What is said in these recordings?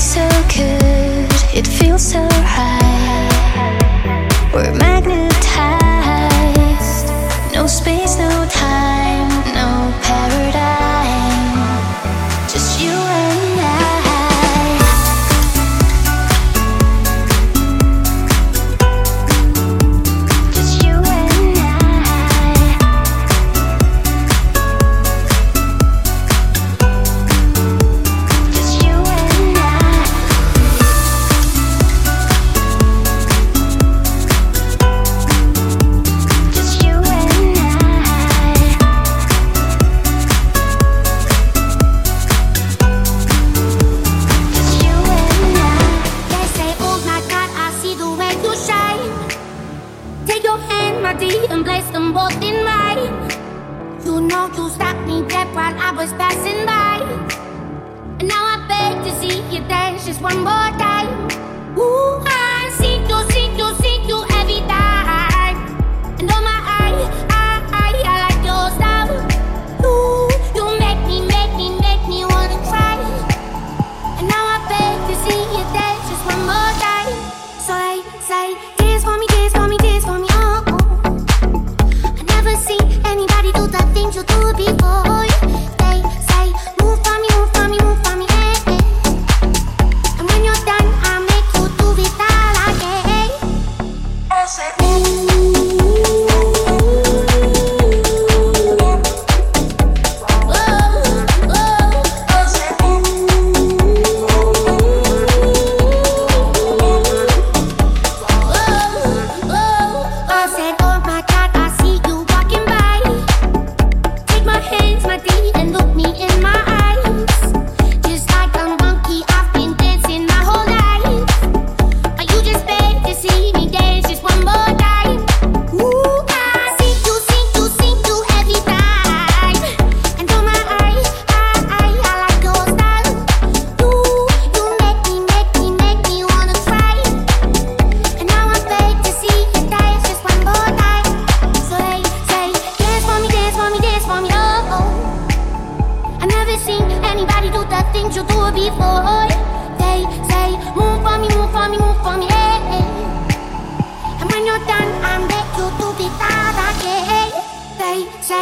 so good, it feels so before you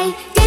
Any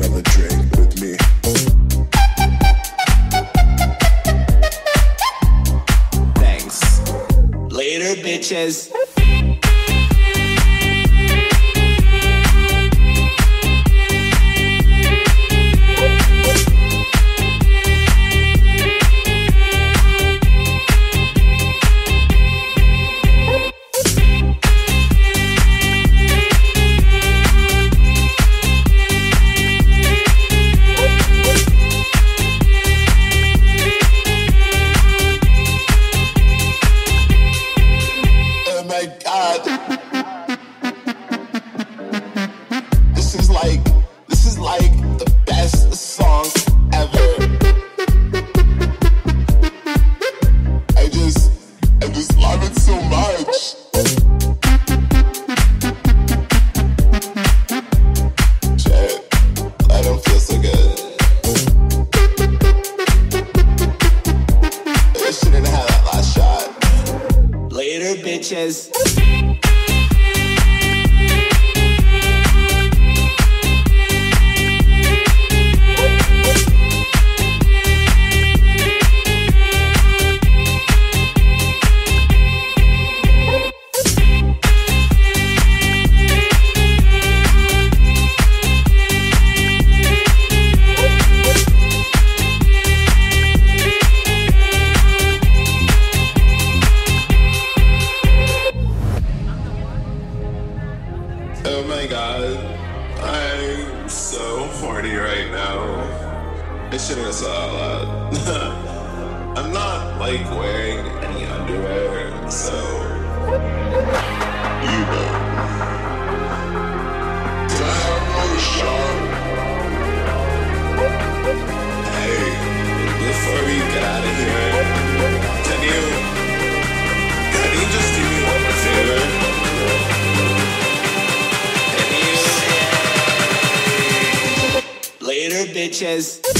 another drink with me. Thanks. Later, bitches. Bitches.